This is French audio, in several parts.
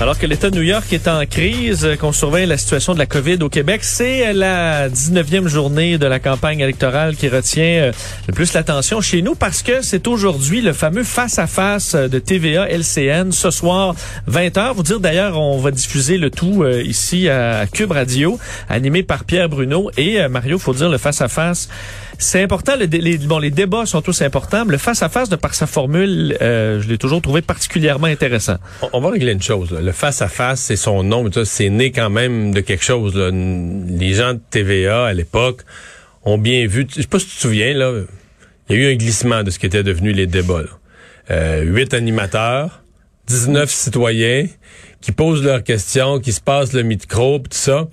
Alors que l'État de New York est en crise, euh, qu'on surveille la situation de la COVID au Québec, c'est la 19e journée de la campagne électorale qui retient euh, le plus l'attention chez nous parce que c'est aujourd'hui le fameux face-à-face de TVA LCN ce soir 20h. Vous dire d'ailleurs, on va diffuser le tout euh, ici à Cube Radio, animé par Pierre Bruno et Mario, faut dire le face-à-face. C'est important. les, bon, les débats sont tous importants. Mais le face-à-face, de par sa formule, je l'ai toujours trouvé particulièrement intéressant. On, va régler une chose. Là le face-à-face, c'est son nom, c'est né quand même de quelque chose. Les gens de TVA à l'époque ont bien vu, je sais pas si tu te souviens, là, il y a eu un glissement de ce qui était devenu les débats. Euh, huit animateurs, 19 citoyens qui posent leurs questions, qui se passent le micro, tout ça.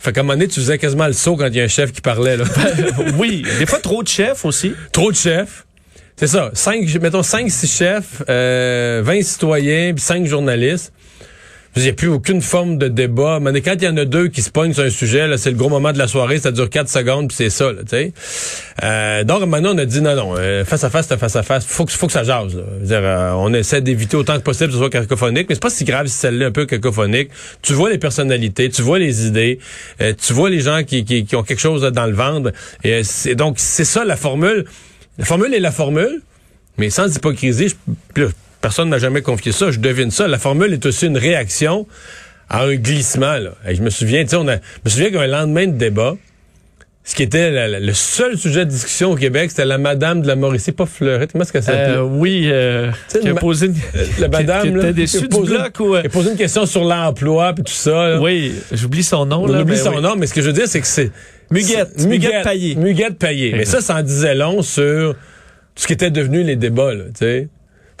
Fait qu'à un moment donné, tu faisais quasiment le saut quand il y a un chef qui parlait. Là. oui, des fois trop de chefs aussi. Trop de chefs. C'est ça. Cinq, mettons cinq, six chefs, euh, 20 citoyens, puis cinq journalistes. Il n'y a plus aucune forme de débat. Mais quand il y en a deux qui se pognent sur un sujet, là, c'est le gros moment de la soirée, ça dure quatre secondes, puis c'est ça, tu sais. Euh, donc maintenant, on a dit non, non, euh, face à face, c'est face à face. Faut que, faut que ça jase. Dire, euh, on essaie d'éviter autant que possible que ce soit cacophonique, mais c'est pas si grave si celle-là est un peu cacophonique. Tu vois les personnalités, tu vois les idées, euh, tu vois les gens qui, qui, qui, ont quelque chose dans le ventre. Et c'est donc c'est ça la formule. La formule est la formule, mais sans hypocrisie. Je, Personne n'a jamais confié ça. Je devine ça. La formule est aussi une réaction à un glissement. Là. Et je me souviens, tu sais, on a, je me souviens qu'un lendemain de débat, ce qui était le seul sujet de discussion au Québec, c'était la madame de la Mauricie, pas Fleurette. Comment est-ce qu'elle s'appelle? Euh, oui, euh, qui a posé une... Euh, la madame, qui, qui déçue du bloc ou... Elle a posé une question sur l'emploi puis tout ça. Oui, j'oublie son nom. On oublie son nom, mais ce que je veux dire, c'est que c'est... Muguette, Muguette Payé. Muguette Payé. Mais ça, ça en disait long sur ce qui était devenu les débats, tu sais.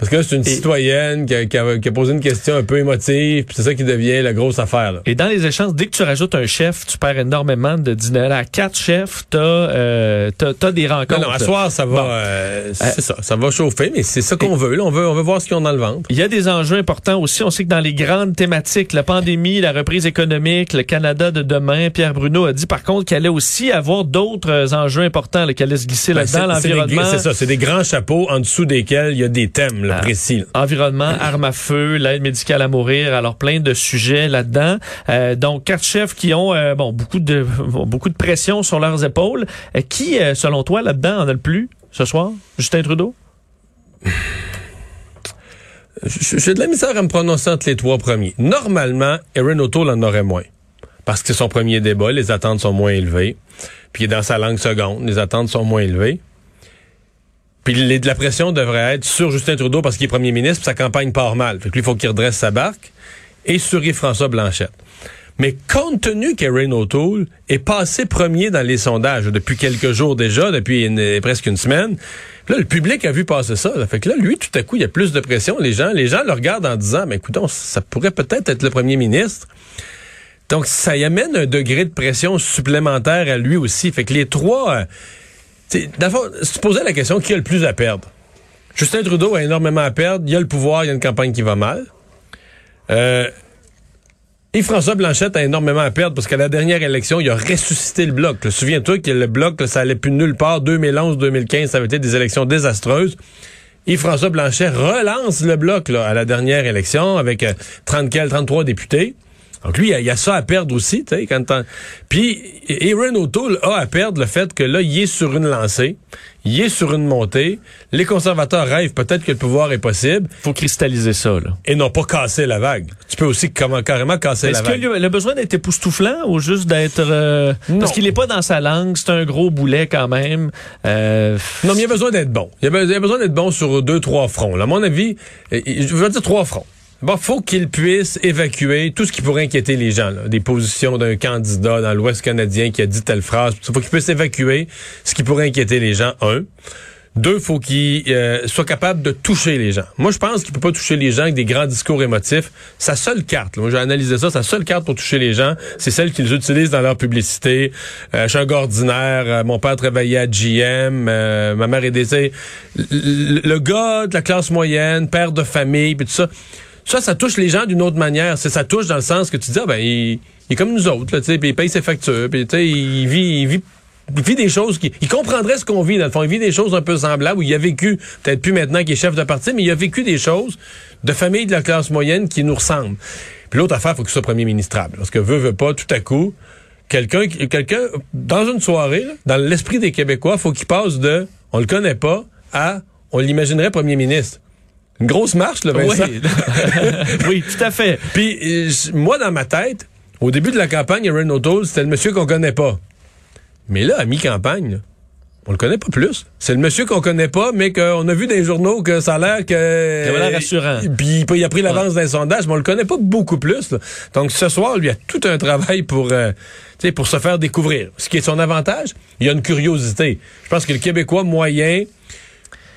Parce que là, c'est une citoyenne qui a, qui, a, posé une question un peu émotive, puis c'est ça qui devient la grosse affaire. Là. Et dans les échanges, dès que tu rajoutes un chef, tu perds énormément de dîner. À quatre chefs, t'as euh, as, des rencontres. Non, non, à soir, ça va, euh, c'est ça, ça va chauffer, mais c'est ça qu'on veut. Là. On veut, on veut voir ce qu'ils ont dans le ventre. Il y a des enjeux importants aussi. On sait que dans les grandes thématiques, la pandémie, la reprise économique, le Canada de demain, Pierre Bruno a dit par contre qu'il allait aussi avoir d'autres enjeux importants, qui allaient se glisser ben, là-dedans, l'environnement. C'est ça, c'est des grands chapeaux en dessous desquels il y a des thèmes là, précis. Environnement, armes à feu, l'aide médicale à mourir, alors plein de sujets là-dedans. Euh, donc quatre chefs qui ont euh, bon beaucoup de beaucoup de pression sur leurs épaules. Euh, qui, selon toi, là-dedans en a le plus ce soir? Justin Trudeau? J'ai de la misère à me prononcer entre les trois premiers. Normalement, Erin O'Toole en aurait moins. Parce que c'est son premier débat, les attentes sont moins élevées. Puis dans sa langue seconde, les attentes sont moins élevées. Puis la pression devrait être sur Justin Trudeau parce qu'il est premier ministre, puis sa campagne part mal. Fait que lui, il faut qu'il redresse sa barque. Et sur Yves-François Blanchette. Mais compte tenu qu'Erin O'Toole est passé premier dans les sondages depuis quelques jours déjà, depuis presque une semaine, là, le public a vu passer ça. Fait que là, lui, tout à coup, il y a plus de pression. Les gens, les gens le regardent en disant, mais écoutons, ça pourrait peut-être être le premier ministre. Donc, ça y amène un degré de pression supplémentaire à lui aussi. Fait que les trois, euh, D'abord, si tu posais la question, qui a le plus à perdre? Justin Trudeau a énormément à perdre. Il y a le pouvoir, il y a une campagne qui va mal. Euh, et François Blanchette a énormément à perdre parce qu'à la dernière élection, il a ressuscité le bloc. Souviens-toi que le bloc, ça allait plus nulle part. 2011-2015, ça avait été des élections désastreuses. Et François Blanchet relance le bloc là, à la dernière élection avec 30 euh, 33 députés. Donc lui, il y, a ça à perdre aussi, tu sais, quand Puis Aaron O'Toole a à perdre le fait que là, il est sur une lancée, il est sur une montée. Les conservateurs rêvent peut-être que le pouvoir est possible. Faut cristalliser ça, là. Et non pas casser la vague. Tu peux aussi carrément casser la vague. Est-ce qu'il a besoin d'être époustouflant ou juste d'être... Euh, parce qu'il est pas dans sa langue, c'est un gros boulet quand même. Euh... Non, mais il a besoin d'être bon. Il a, besoin d'être bon sur deux, trois fronts. à mon avis, je veux dire trois fronts. Bon, faut qu'il puisse évacuer tout ce qui pourrait inquiéter les gens, des positions d'un candidat dans l'Ouest canadien qui a dit telle phrase. Faut qu'il puisse évacuer ce qui pourrait inquiéter les gens, un. Deux, faut qu'il euh, soit capable de toucher les gens. Moi, je pense qu'il peut pas toucher les gens avec des grands discours émotifs. Sa seule carte, là, moi j'ai analysé ça, sa seule carte pour toucher les gens, c'est celle qu'ils utilisent dans leur publicité. Euh, je suis un gars ordinaire, euh, mon père travaillait à GM, euh, ma mère est décédée. Le, le gars de la classe moyenne, père de famille, puis tout ça. Ça, ça touche les gens d'une autre manière. C'est ça touche dans le sens que tu dis, ah, ben, il, est comme nous autres, là, tu sais, il paye ses factures, puis tu sais, il vit, il vit il vit des choses qui. Il comprendrait ce qu'on vit, dans le fond. Il vit des choses un peu semblables où il a vécu, peut-être plus maintenant qu'il est chef de parti, mais il a vécu des choses de famille de la classe moyenne qui nous ressemblent. Puis l'autre affaire, faut qu'il soit premier ministrable. Parce que veut, veut pas, tout à coup, quelqu'un, quelqu'un, dans une soirée, dans l'esprit des Québécois, faut qu'il passe de on le connaît pas à on l'imaginerait premier ministre. Une grosse marche, là, Vincent. Oui. oui, tout à fait. Puis, moi, dans ma tête, au début de la campagne, Aaron O'Toole, c'était le monsieur qu'on connaît pas. Mais là, à mi-campagne, on le connaît pas plus. C'est le monsieur qu'on connaît pas, mais qu'on a vu dans les journaux que ça a l'air que... Ça a l'air rassurant. Puis il a pris l'avance dans les sondages, mais on le connaît pas beaucoup plus. là. Donc ce soir, lui a tout un travail pour, euh, tu sais, pour se faire découvrir. Ce qui est son avantage, il y a une curiosité. Je pense que le Québécois moyen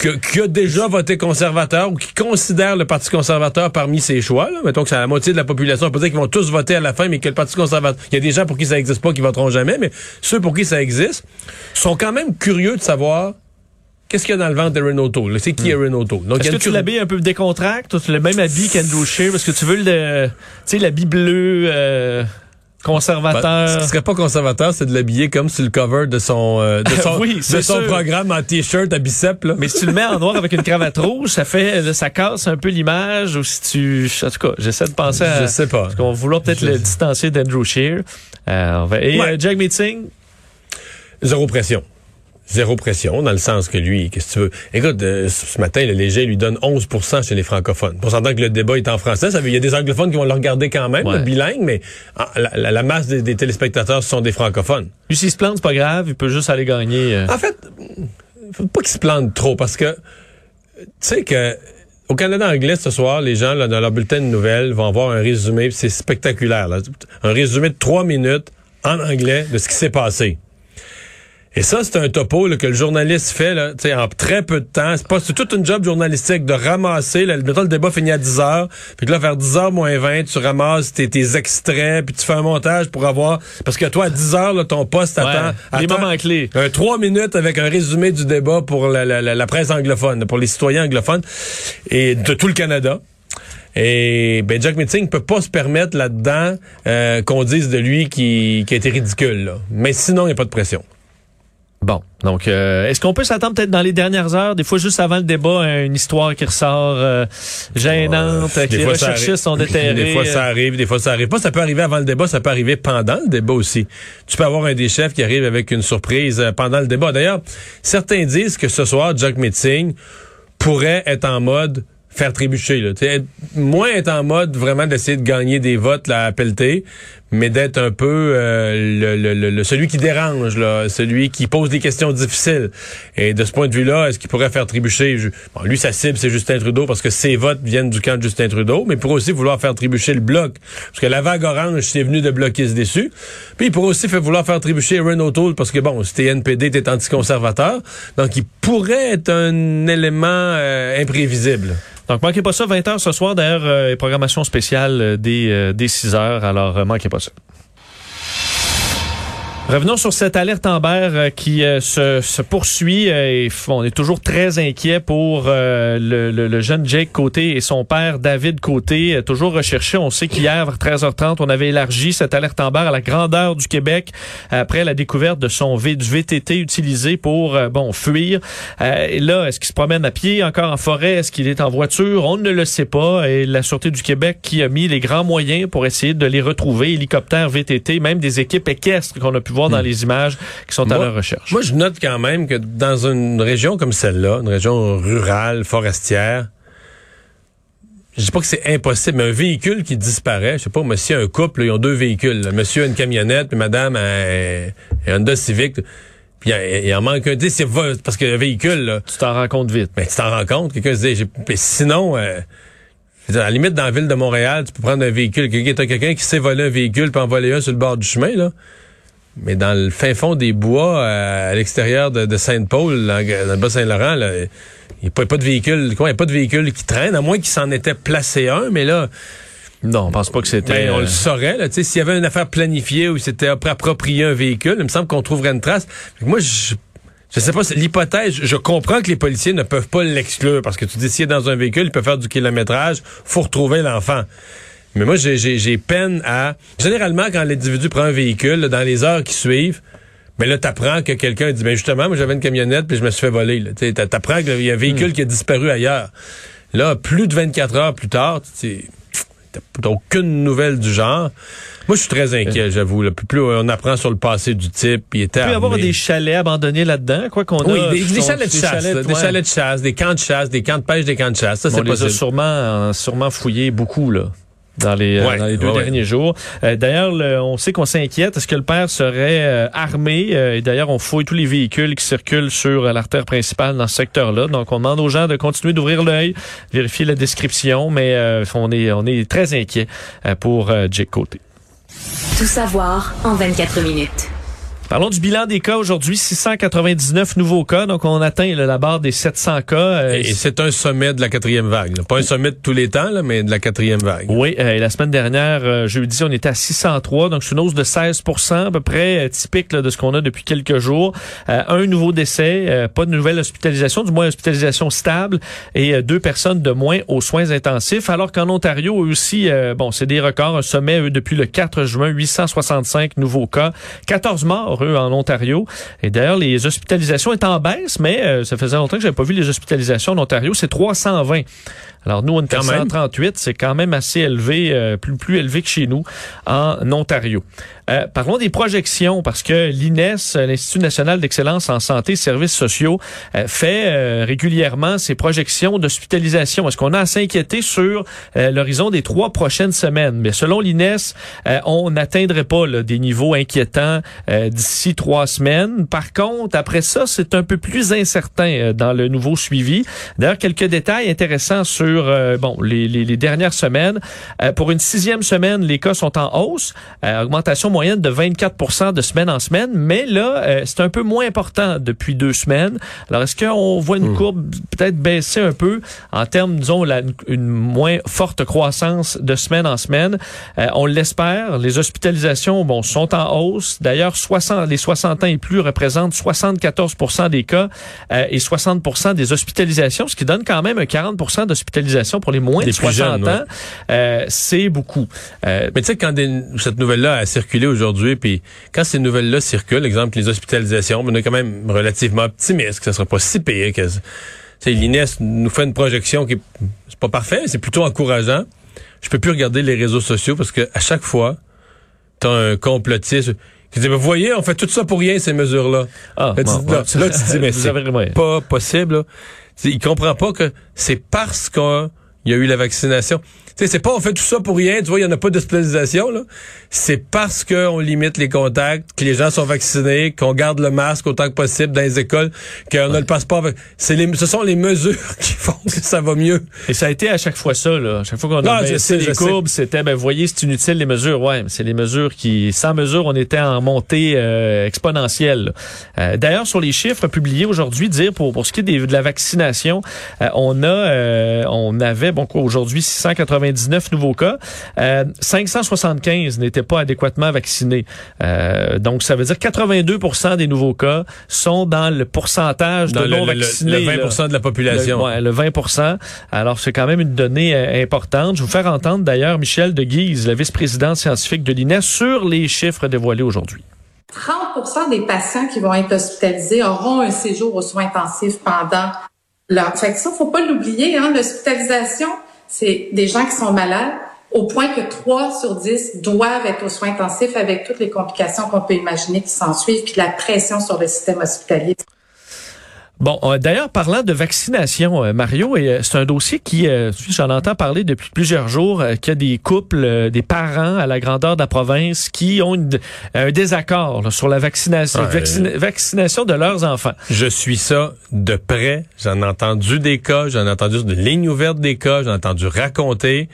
que- qui a déjà voté conservateur ou qui considère le Parti conservateur parmi ses choix, là, mettons que c'est la moitié de la population, on peut dire qu'ils vont tous voter à la fin, mais que le Parti conservateur, il y a des gens pour qui ça n'existe pas qui voteront jamais, mais ceux pour qui ça existe sont quand même curieux de savoir qu'est-ce qu'il y a dans le ventre d'Erin O'Toole. C'est qui Erin O'Toole? Il y Est-ce que tu l'habilles un peu décontracte? Tu le même habit qu'Andrew Scheer? Parce que tu veux le, tu sais, l'habit bleu, euh, conservateur. Ben, ce qui serait pas conservateur, c'est de l'habiller comme sur le cover de son, euh, de son, Oui, de c'est son sûr. programme en t-shirt à biceps. Là. Mais si tu le mets en noir avec une cravate rouge, ça fait, ça casse un peu l'image. Ou si tu, en tout cas, j'essaie de penser à. Je sais pas. Parce qu'on va vouloir peut-être Je- le distancier d'Andrew Scheer. Euh, on va- et Ouais. euh, Jack Meeting, Zéro pression. Zéro pression, dans le sens que lui, qu'est-ce que tu veux? Écoute, euh, ce matin, le léger lui donne 11% chez les francophones. Pour s'entendre que le débat est en français, ça veut, il y a des anglophones qui vont le regarder quand même, Ouais. le bilingue, mais ah, la, la- la masse des, des téléspectateurs sont des francophones. lui, s'il se plante, c'est pas grave. Il peut juste aller gagner. euh. En fait, faut pas qu'il se plante trop parce que tu sais que au Canada anglais ce soir, les gens là, dans leur bulletin de nouvelles vont avoir un résumé, c'est spectaculaire. là. Un résumé de trois minutes en anglais de ce qui s'est passé. Et ça, c'est un topo là, que le journaliste fait là, tu sais, en très peu de temps. C'est pas c'est toute une job journalistique de ramasser. Là, mettons, le débat finit à 10 heures. Puis là, vers 10 h moins 20, tu ramasses tes, tes extraits, puis tu fais un montage pour avoir... Parce que toi, à 10 heures, là, ton poste Ouais, attend... les attend- moments clés. un trois minutes avec un résumé du débat pour la, la- la- la presse anglophone, pour les citoyens anglophones et de tout le Canada. Et ben Jack Meeting peut pas se permettre là-dedans euh, qu'on dise de lui qui, qui a été ridicule. là. Mais sinon, il n'y a pas de pression. Bon, donc euh, est-ce qu'on peut s'attendre peut-être dans les dernières heures, des fois juste avant le débat, à une histoire qui ressort euh, gênante, que les recherchistes sont déterrés. Des fois, ça arrive, des fois, ça arrive pas. Ça peut arriver avant le débat, ça peut arriver pendant le débat aussi. Tu peux avoir un des chefs qui arrive avec une surprise euh, pendant le débat. D'ailleurs, certains disent que ce soir, Jack Meeting pourrait être en mode faire trébucher. Là. Moins être en mode vraiment d'essayer de gagner des votes là, à pelleter, mais d'être un peu euh, le, le- le- celui qui dérange, là, celui qui pose des questions difficiles. Et de ce point de vue-là, est-ce qu'il pourrait faire trébucher? Bon, lui, sa cible, c'est Justin Trudeau parce que ses votes viennent du camp de Justin Trudeau, mais il pourrait aussi vouloir faire trébucher le bloc. Parce que la vague orange, c'est venu de bloquer ce déçu. Puis il pourrait aussi vouloir faire trébucher Aaron O'Toole parce que, bon, c'était NPD, t'es anticonservateur. Donc, il pourrait être un élément euh, imprévisible. Donc manquez pas ça, 20h ce soir, d'ailleurs, euh, programmation spéciale euh, des, euh, des 6 heures, alors euh, manquez pas ça. it. Revenons sur cette alerte Amber euh, qui euh, se, se poursuit. euh, et on est toujours très inquiet pour le, le- le jeune Jake Côté et son père David Côté, toujours recherché. On sait qu'hier, vers 13h30, on avait élargi cette alerte Amber à la grandeur du Québec après la découverte de son v, du VTT utilisé pour bon fuir. Là, est-ce qu'il se promène à pied, encore en forêt? Est-ce qu'il est en voiture? On ne le sait pas. Et la Sûreté du Québec qui a mis les grands moyens pour essayer de les retrouver, hélicoptères, VTT, même des équipes équestres qu'on a pu voir dans les images qui sont à leur recherche. Moi, je note quand même que dans une région comme celle-là, une région rurale, forestière, je dis pas que c'est impossible, mais un véhicule qui disparaît, je sais pas, mais si un couple, ils ont deux véhicules. là. Monsieur a une camionnette, puis madame a un, Honda Civic. Puis il, en manque un. C'est parce que le véhicule, là, tu t'en rends compte vite. ben, tu t'en rends compte. Quelqu'un se dit, mais sinon, euh, à la limite, dans la ville de Montréal, tu peux prendre un véhicule. Quelqu'un quelqu'un qui sait voler un véhicule puis en voler un sur le bord du chemin, là. Mais dans le fin fond des bois, à, à l'extérieur de, de Sainte-Paul, dans, dans le Bas-Saint-Laurent, là, il n'y a, pas- pas de véhicule, quoi, il y a pas de véhicule qui traîne, à moins qu'il s'en était placé un, mais là, Non, on pense pas que c'était... ben, on euh, le saurait, là, tu sais, s'il y avait une affaire planifiée où appro- approprié un véhicule, il me semble qu'on trouverait une trace. Moi, je, je sais pas, l'hypothèse, je comprends que les policiers ne peuvent pas l'exclure, parce que tu dis, s'il est dans un véhicule, il peut faire du kilométrage, faut retrouver l'enfant. Mais moi, j'ai- j'ai j'ai peine à... Généralement, quand l'individu prend un véhicule, là, dans les heures qui suivent, mais là, t'apprends que quelqu'un dit, ben justement, moi, j'avais une camionnette, puis je me suis fait voler. T'apprends qu'il y a un véhicule qui a disparu ailleurs. Là, plus de 24 heures plus tard, tu t'as aucune nouvelle du genre. Moi, je suis très inquiet, j'avoue. là. Plus, plus on apprend sur le passé du type, il était Il peut y avoir des chalets abandonnés là-dedans, quoi qu'on Oui, a. des, chalets de chasse, là, des chalets de chasse, des camps de chasse, des camps de pêche, des camps de chasse. Ça, c'est les a possible. sûrement, euh, sûrement fouillé beaucoup, là. Dans les, euh, Ouais, dans les deux ouais, ouais. derniers jours. Euh, d'ailleurs, le- on sait qu'on s'inquiète. Est-ce que le père serait euh, armé? Euh, et d'ailleurs, on fouille tous les véhicules qui circulent sur euh, l'artère principale dans ce secteur-là. Donc, on demande aux gens de continuer d'ouvrir l'œil, vérifier la description, mais euh, on est on est très inquiet euh, pour euh, Jake Côté. Tout savoir en 24 minutes. Parlons du bilan des cas aujourd'hui, 699 nouveaux cas, donc on atteint là, la barre des 700 cas. euh, Et c'est un sommet de la quatrième vague. là. Pas un sommet de tous les temps, là, mais de la quatrième vague. Oui, euh, et la semaine dernière, euh, jeudi, on était à 603, donc c'est une hausse de 16% à peu près, euh, typique là, de ce qu'on a depuis quelques jours. Un nouveau décès, pas de nouvelle hospitalisation, du moins hospitalisation stable, et deux personnes de moins aux soins intensifs, alors qu'en Ontario eux aussi, bon, c'est des records, un sommet, eux, depuis le 4 juin, 865 nouveaux cas, 14 morts, en Ontario. Et d'ailleurs, les hospitalisations est en baisse, mais euh, ça faisait longtemps que j'avais pas vu les hospitalisations en Ontario, c'est 320. Alors nous, on est à Quand même. 138, c'est quand même assez élevé, euh, plus, plus élevé que chez nous en Ontario. Euh, parlons des projections, parce que l'INES, euh, l'Institut national d'excellence en santé et services sociaux, euh, fait euh, régulièrement ses projections d'hospitalisation. Est-ce qu'on a à s'inquiéter sur euh, l'horizon des trois prochaines semaines? Mais selon l'INES, euh, on n'atteindrait pas là, des niveaux inquiétants euh, d'ici trois semaines. Par contre, après ça, c'est un peu plus incertain euh, dans le nouveau suivi. D'ailleurs, quelques détails intéressants sur euh, bon les, les, les dernières semaines. Euh, pour une sixième semaine, les cas sont en hausse, euh, augmentation moyenne de 24 de semaine en semaine, mais là, euh, c'est un peu moins important depuis deux semaines. Alors, est-ce qu'on voit une courbe peut-être baisser un peu en termes, disons, la, une moins forte croissance de semaine en semaine? Euh, on l'espère. Les hospitalisations, bon, sont en hausse. D'ailleurs, 60, les 60 ans et plus représentent 74% des cas euh, et 60% des hospitalisations, ce qui donne quand même un 40 pour les moins de plus 60 jeunes, ans. Euh, c'est beaucoup. Euh, Mais tu sais, quand des- cette nouvelle-là a circulé aujourd'hui, puis quand ces nouvelles-là circulent, exemple les hospitalisations, on est quand même relativement optimiste que ça sera pas si pire que... Tu sais, l'INES nous fait une projection qui est c'est pas parfait, mais c'est plutôt encourageant. Je peux plus regarder les réseaux sociaux parce que à chaque fois, t'as un complotiste qui dit, vous voyez, on fait tout ça pour rien, ces mesures-là. ah, Là, tu, bon, là, bon, là, tu dis, mais c'est pas possible. là. Il comprend pas que c'est parce qu'il y a eu la vaccination. Tu sais, c'est pas on fait tout ça pour rien, tu vois, il y en a pas d'hospitalisation, là. C'est parce qu'on limite les contacts, que les gens sont vaccinés, qu'on garde le masque autant que possible dans les écoles, qu'on a le passeport. C'est les, ce sont les mesures qui font que ça va mieux. Et ça a été à chaque fois ça, là. À chaque fois qu'on a baissé les courbes, c'était, ben, voyez, c'est inutile les mesures. Ouais, c'est les mesures qui, sans mesures, on était en montée euh, exponentielle. Euh, D'ailleurs, sur les chiffres publiés aujourd'hui, dire pour, pour ce qui est des- de la vaccination, euh, on a, euh, on avait, bon, quoi, aujourd'hui, 699 nouveaux cas. Euh, 575 n'étaient pas adéquatement vaccinés. Euh, donc, ça veut dire 82% des nouveaux cas sont dans le pourcentage Dans de le, non le- le- vaccinés. le 20 là. de la population. Le, ouais, le 20 Alors, c'est quand même une donnée euh, importante. Je vais vous faire entendre d'ailleurs Michel de Guise, la vice-présidente scientifique de l'INES, sur les chiffres dévoilés aujourd'hui. 30 des patients qui vont être hospitalisés auront un séjour aux soins intensifs pendant leur... Fait que ça, faut pas l'oublier, hein, l'hospitalisation, c'est des gens qui sont malades au point que 3 sur 10 doivent être aux soins intensifs avec toutes les complications qu'on peut imaginer qui s'en suivent, puis la pression sur le système hospitalier. Bon, euh, d'ailleurs, parlant de vaccination, euh, Mario, et euh, c'est un dossier qui, j'en entends parler depuis plusieurs jours, qu'il y a des couples, des parents à la grandeur de la province qui ont une- un désaccord là, sur la vaccination, Ouais. vaccina- vaccination de leurs enfants. Je suis ça de près. J'en ai entendu des cas, j'en ai entendu des lignes ouvertes des cas, j'en ai entendu raconter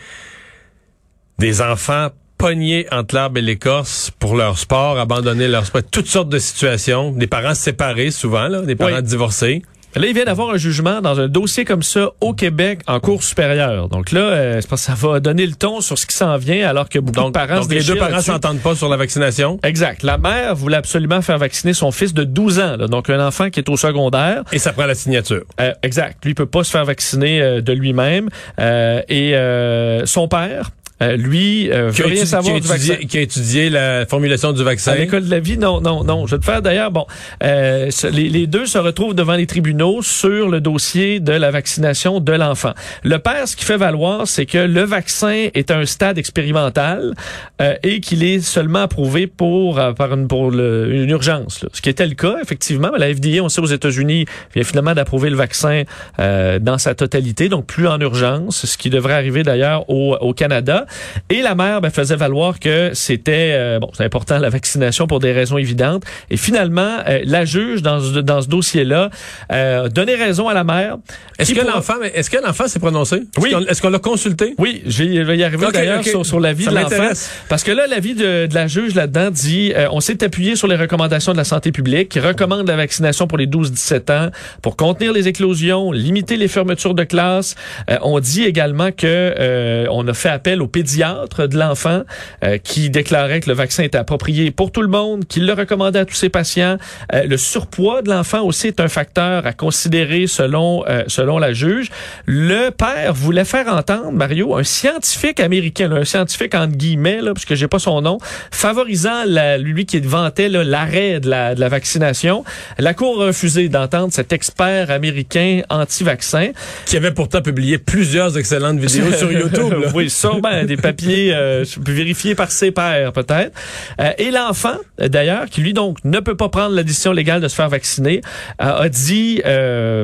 des enfants pognés entre l'arbre et l'écorce pour leur sport, abandonner leur sport, toutes sortes de situations, des parents séparés souvent, là, des parents Oui. divorcés. Là, il vient d'avoir un jugement dans un dossier comme ça au Québec en cours supérieure. Donc là, euh, c'est parce que ça va donner le ton sur ce qui s'en vient alors que beaucoup Donc, de parents donc se les deux parents s'entendent pas sur la vaccination? Exact. La mère voulait absolument faire vacciner son fils de 12 ans, là, donc un enfant qui est au secondaire. et ça prend la signature. Euh, exact. Lui il peut pas se faire vacciner euh, de lui-même. Euh, et euh, son père, euh, lui, euh, Qui veut a, rien étudié, savoir qui a vaccin. étudié- qui a étudié la formulation du vaccin? À l'école de la vie, non, non, non. Je vais te faire d'ailleurs, bon, euh, les, les deux se retrouvent devant les tribunaux sur le dossier de la vaccination de l'enfant. Le père, ce qui fait valoir, c'est que le vaccin est à un stade expérimental euh, et qu'il est seulement approuvé pour euh, par une, pour le- une urgence. là. Ce qui était le cas, effectivement. La FDA, on sait aux États-Unis, vient finalement d'approuver le vaccin euh, dans sa totalité, donc plus en urgence, ce qui devrait arriver d'ailleurs au, au Canada. Et la mère ben, faisait valoir que c'était euh, bon, c'est important la vaccination pour des raisons évidentes. Et finalement, euh, la juge dans ce, dans ce dossier-là euh, donnait raison à la mère. Est-ce que l'enfant, est-ce que l'enfant s'est prononcé? Est-ce Oui. qu'on- Est-ce qu'on l'a consulté? Oui, je vais y arriver d'ailleurs sur, sur l'avis de l'enfant. Parce que là, l'avis de, de la juge là-dedans dit euh, on s'est appuyé sur les recommandations de la santé publique qui recommande la vaccination pour les 12-17 ans pour contenir les éclosions, limiter les fermetures de classe. Euh, on dit également que euh, on a fait appel au pédiatre de l'enfant euh, qui déclarait que le vaccin était approprié pour tout le monde, qu'il le recommandait à tous ses patients. Euh, le surpoids de l'enfant aussi est un facteur à considérer selon euh, selon la juge. Le père voulait faire entendre Mario un scientifique américain, là, un scientifique entre guillemets là, parce que j'ai pas son nom, favorisant la- lui qui vantait l'arrêt de la, de la vaccination. La cour a refusé d'entendre cet expert américain anti-vaccin. Qui avait pourtant publié plusieurs excellentes vidéos sur YouTube. là. oui, sûrement des papiers euh, vérifiés par ses pairs peut-être. Euh, et l'enfant, d'ailleurs, qui lui donc ne peut pas prendre la décision légale de se faire vacciner, euh, a dit,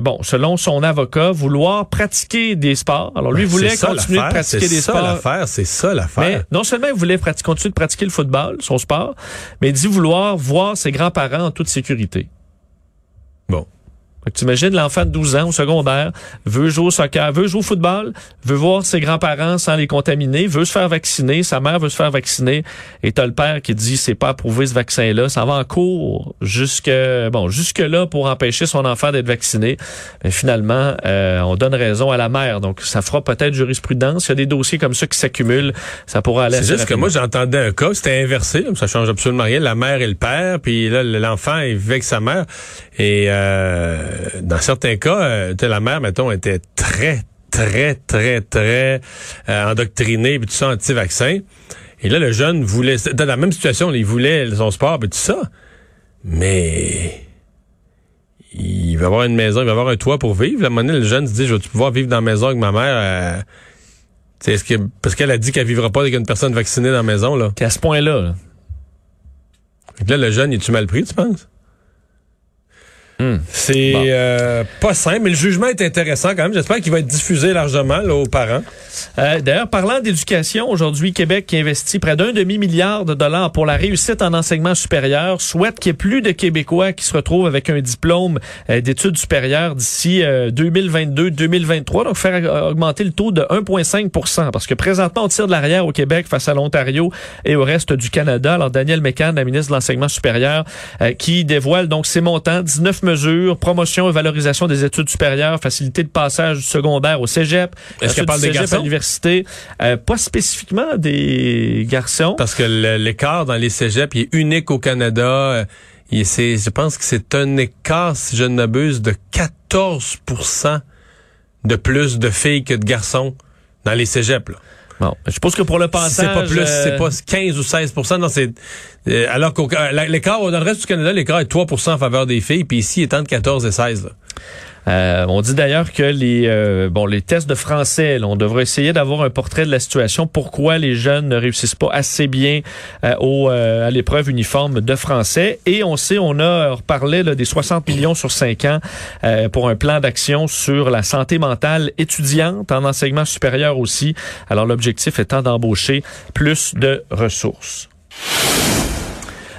bon, selon son avocat, vouloir pratiquer des sports. Alors lui Ben, voulait continuer de pratiquer c'est des ça sports. l'affaire, c'est ça Mais l'affaire. non seulement il voulait continuer de pratiquer le football, son sport, mais il dit vouloir voir ses grands-parents en toute sécurité. Bon. Fait que T'imagines l'enfant de 12 ans au secondaire, veut jouer au soccer, veut jouer au football, veut voir ses grands-parents sans les contaminer, veut se faire vacciner, sa mère veut se faire vacciner, et t'as le père qui dit c'est pas approuvé ce vaccin-là, ça va en cours jusque bon jusque là pour empêcher son enfant d'être vacciné. Mais finalement, euh, on donne raison à la mère, donc ça fera peut-être jurisprudence. Il y a des dossiers comme ça qui s'accumulent, ça pourra aller. C'est juste que moi, j'entendais un cas, c'était inversé, là, ça change absolument rien. La mère et le père, puis là, l'enfant, vivait avec sa mère. Et euh, dans certains cas, euh, tu sais, la mère, mettons, était très, très, très, très euh, endoctrinée, puis tout ça, anti-vaccin. Et là, le jeune voulait, dans la même situation, il voulait son sport, puis tout ça. Mais il va avoir une maison, il va avoir un toit pour vivre. La monnaie, le jeune se dit, je vais pouvoir vivre dans la maison avec ma mère? euh, est-ce que, parce qu'elle a dit qu'elle vivra pas avec une personne vaccinée dans la maison, là. Qu'à ce point-là. là. Là, le jeune, est tu mal pris, tu penses? Hmm. C'est Bon. euh, pas simple, mais le jugement est intéressant quand même. J'espère qu'il va être diffusé largement là, aux parents. Euh, D'ailleurs, parlant d'éducation, aujourd'hui, Québec qui investit près d'un demi-milliard de dollars pour la réussite en enseignement supérieur souhaite qu'il y ait plus de Québécois qui se retrouvent avec un diplôme euh, d'études supérieures d'ici euh, 2022-2023, donc faire augmenter le taux de 1,5% parce que présentement, on tire de l'arrière au Québec face à l'Ontario et au reste du Canada. Alors, Daniel Mécan, la ministre de l'Enseignement supérieur, qui dévoile donc ses montants, 19 mesures, promotion et valorisation des études supérieures, facilité de passage du secondaire au cégep, Est-ce qu'elle parle des cégep à garçons? l'université, euh, pas spécifiquement des garçons. Parce que l'écart dans les cégeps, il est unique au Canada. Il- c'est- je pense que c'est un écart, si je ne m'abuse, de 14% de plus de filles que de garçons dans les cégeps. Là. Bon, je suppose que pour le passage, C'est pas plus, euh, c'est pas 15 ou 16% non, c'est euh, alors qu'au euh, l'écart dans le reste du Canada, l'écart est 3% en faveur des filles, puis ici il est entre 14 et 16. là. Euh, on dit d'ailleurs que les euh, bon les tests de français, on devrait essayer d'avoir un portrait de la situation. Pourquoi les jeunes ne réussissent pas assez bien euh, au, à l'épreuve uniforme de français? Et on sait, on a reparlé là, des 60 millions sur 5 ans pour un plan d'action sur la santé mentale étudiante en enseignement supérieur aussi. Alors l'objectif étant d'embaucher plus de ressources.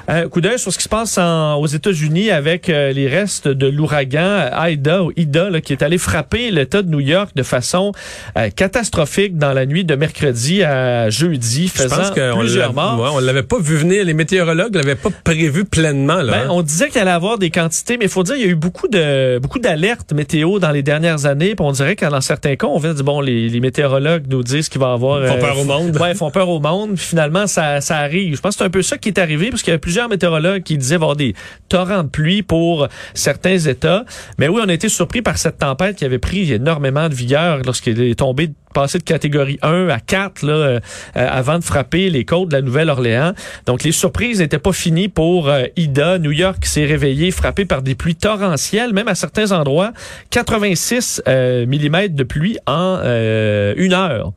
Un coup d'œil sur ce qui se passe en- aux États-Unis avec euh, les restes de l'ouragan Ida ou Ida là, qui est allé frapper l'État de New York de façon euh, catastrophique dans la nuit de mercredi à jeudi, Je faisant pense qu'on plusieurs l'a- morts. ouais, on l'avait pas vu venir. Les météorologues l'avaient pas prévu pleinement. Là, Ben, hein. on disait qu'il allait avoir des quantités, mais il faut dire il y a eu beaucoup de beaucoup d'alertes météo dans les dernières années. On dirait que dans certains cas, on vient dire bon, les, les météorologues nous disent qu'il va y avoir Ils font peur au monde. Ouais, ils font peur au monde. Puis finalement, ça, ça arrive. Je pense que c'est un peu ça qui est arrivé, parce qu'il y a plusieurs météorologues qui disaient avoir des torrents de pluie pour certains États. Mais oui, on a été surpris par cette tempête qui avait pris énormément de vigueur lorsqu'il est tombé passé de catégorie 1 à 4 là, euh, euh, avant de frapper les côtes de la Nouvelle-Orléans. Donc les surprises n'étaient pas finies pour euh, Ida. New York s'est réveillé frappé par des pluies torrentielles, même à certains endroits, 86 euh, mm de pluie en euh, une heure.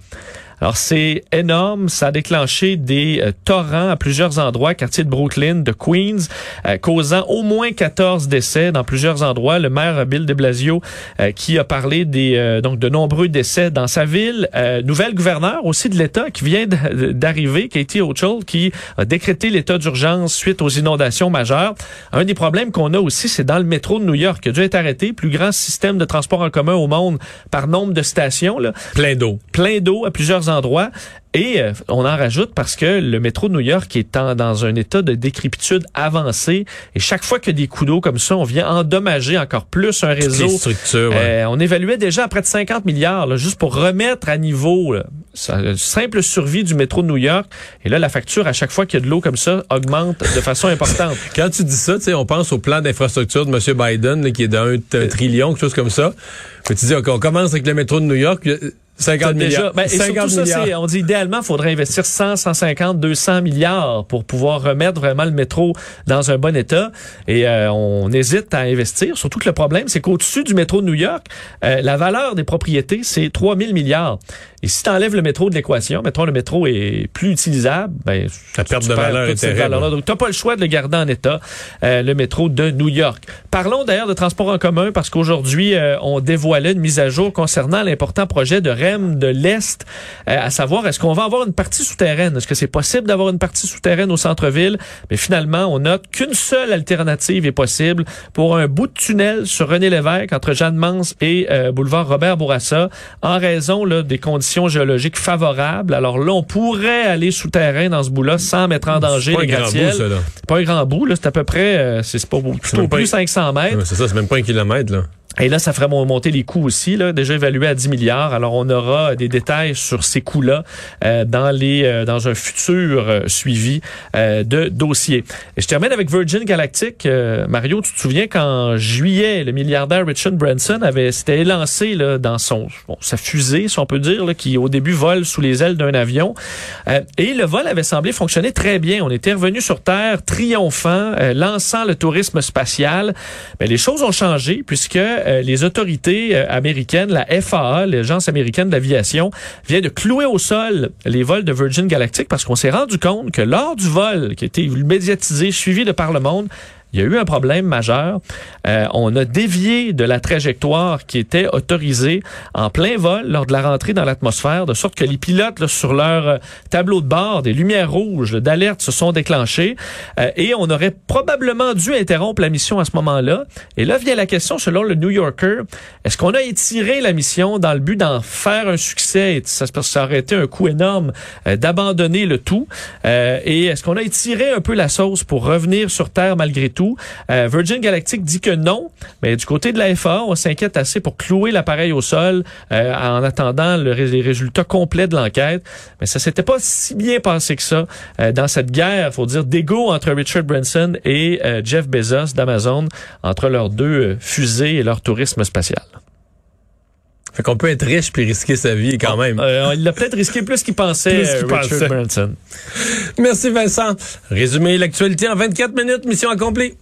Alors c'est énorme, ça a déclenché des euh, torrents à plusieurs endroits, quartier de Brooklyn, de Queens, euh, causant au moins 14 décès dans plusieurs endroits. Le maire Bill de Blasio euh, qui a parlé des euh, donc de nombreux décès dans sa ville. Euh, nouvelle gouverneure aussi de l'État qui vient d'arriver, Katie Hochul, qui a décrété l'état d'urgence suite aux inondations majeures. Un des problèmes qu'on a aussi, c'est dans le métro de New York, qui a dû être arrêté, plus grand système de transport en commun au monde par nombre de stations. Là Plein d'eau. plein d'eau à plusieurs endroits. Et euh, on en rajoute parce que le métro de New York est en- dans un état de décrépitude avancé. Et chaque fois qu'il y a des coups d'eau comme ça, on vient endommager encore plus un réseau. les structures. ouais. Euh, on évaluait déjà à près de 50 milliards, là, juste pour remettre à niveau là, la simple survie du métro de New York. Et là, la facture, à chaque fois qu'il y a de l'eau comme ça, augmente de façon importante. Quand tu dis ça, tu sais, on pense au plan d'infrastructure de M. Biden, là, qui est d'un un trillion, quelque chose comme ça. Tu dis, OK, on commence avec le métro de New York, euh, 50 T'as déjà- milliards. ben, et 50 surtout ça, milliards. c'est, on dit idéalement, il faudrait investir 100, 150, 200 milliards pour pouvoir remettre vraiment le métro dans un bon état. Et euh, on hésite à investir. Surtout que le problème, c'est qu'au-dessus du métro de New York, euh, la valeur des propriétés, c'est 3000 milliards. Et si tu enlèves le métro de l'équation, mettons le métro est plus utilisable, ben, La perte de valeur est terrible. Donc, tu n'as pas le choix de le garder en état, euh, le métro de New York. Parlons d'ailleurs de transport en commun parce qu'aujourd'hui, euh, on dévoilait une mise à jour concernant l'important projet de De l'Est, euh, à savoir, est-ce qu'on va avoir une partie souterraine? Est-ce que c'est possible d'avoir une partie souterraine au centre-ville? Mais finalement, on note qu'une seule alternative est possible pour un bout de tunnel sur René Lévesque entre Jeanne-Mance et euh, boulevard Robert Bourassa en raison là, des conditions géologiques favorables. Alors là, on pourrait aller souterrain dans ce bout-là sans mettre en danger pas les un grand gratte-ciels. C'est pas un grand bout, là. C'est à peu près, euh, c'est pas. Plutôt plus 500 mètres. Ouais, c'est ça, c'est même pas un kilomètre, là. Et là, ça ferait mon- monter les coûts aussi, là, déjà évalués à 10 milliards. Alors, on aura des détails sur ces coûts-là euh, dans les euh, dans un futur euh, suivi euh, de dossier. Et je termine avec Virgin Galactic. Euh, Mario, tu te souviens qu'en juillet, le milliardaire Richard Branson avait s'était lancé là, dans son bon, sa fusée, si on peut dire, là, qui au début vole sous les ailes d'un avion. Euh, et le vol avait semblé fonctionner très bien. On était revenu sur Terre triomphant, lançant le tourisme spatial. Mais les choses ont changé puisque euh, les autorités euh, américaines, la FAA, l'Agence américaine d'aviation, vient de clouer au sol les vols de Virgin Galactic parce qu'on s'est rendu compte que lors du vol qui a été médiatisé, suivi de par le monde, il y a eu un problème majeur. Euh, on a dévié de la trajectoire qui était autorisée en plein vol lors de la rentrée dans l'atmosphère, de sorte que les pilotes, sur leur euh, tableau de bord, des lumières rouges d'alerte se sont déclenchées euh, et on aurait probablement dû interrompre la mission à ce moment-là. Et là vient la question, selon le New Yorker, est-ce qu'on a étiré la mission dans le but d'en faire un succès? Et ça, aurait été un coût énorme d'abandonner le tout. Et est-ce qu'on a étiré un peu la sauce pour revenir sur Terre malgré tout? Euh, Virgin Galactic dit que non, mais du côté de la FAA, on s'inquiète assez pour clouer l'appareil au sol euh, en attendant les résultats complets de l'enquête. Mais ça s'était pas si bien passé que ça euh, dans cette guerre, faut dire, d'ego entre Richard Branson et euh, Jeff Bezos d'Amazon, entre leurs deux euh, fusées et leur tourisme spatial. Fait qu'on peut être riche puis risquer sa vie quand même. Euh, il a peut-être risqué plus qu'il pensait, Plus qu'il euh, Richard pensait. Branson. Merci Vincent. Résumé l'actualité en 24 minutes, mission accomplie.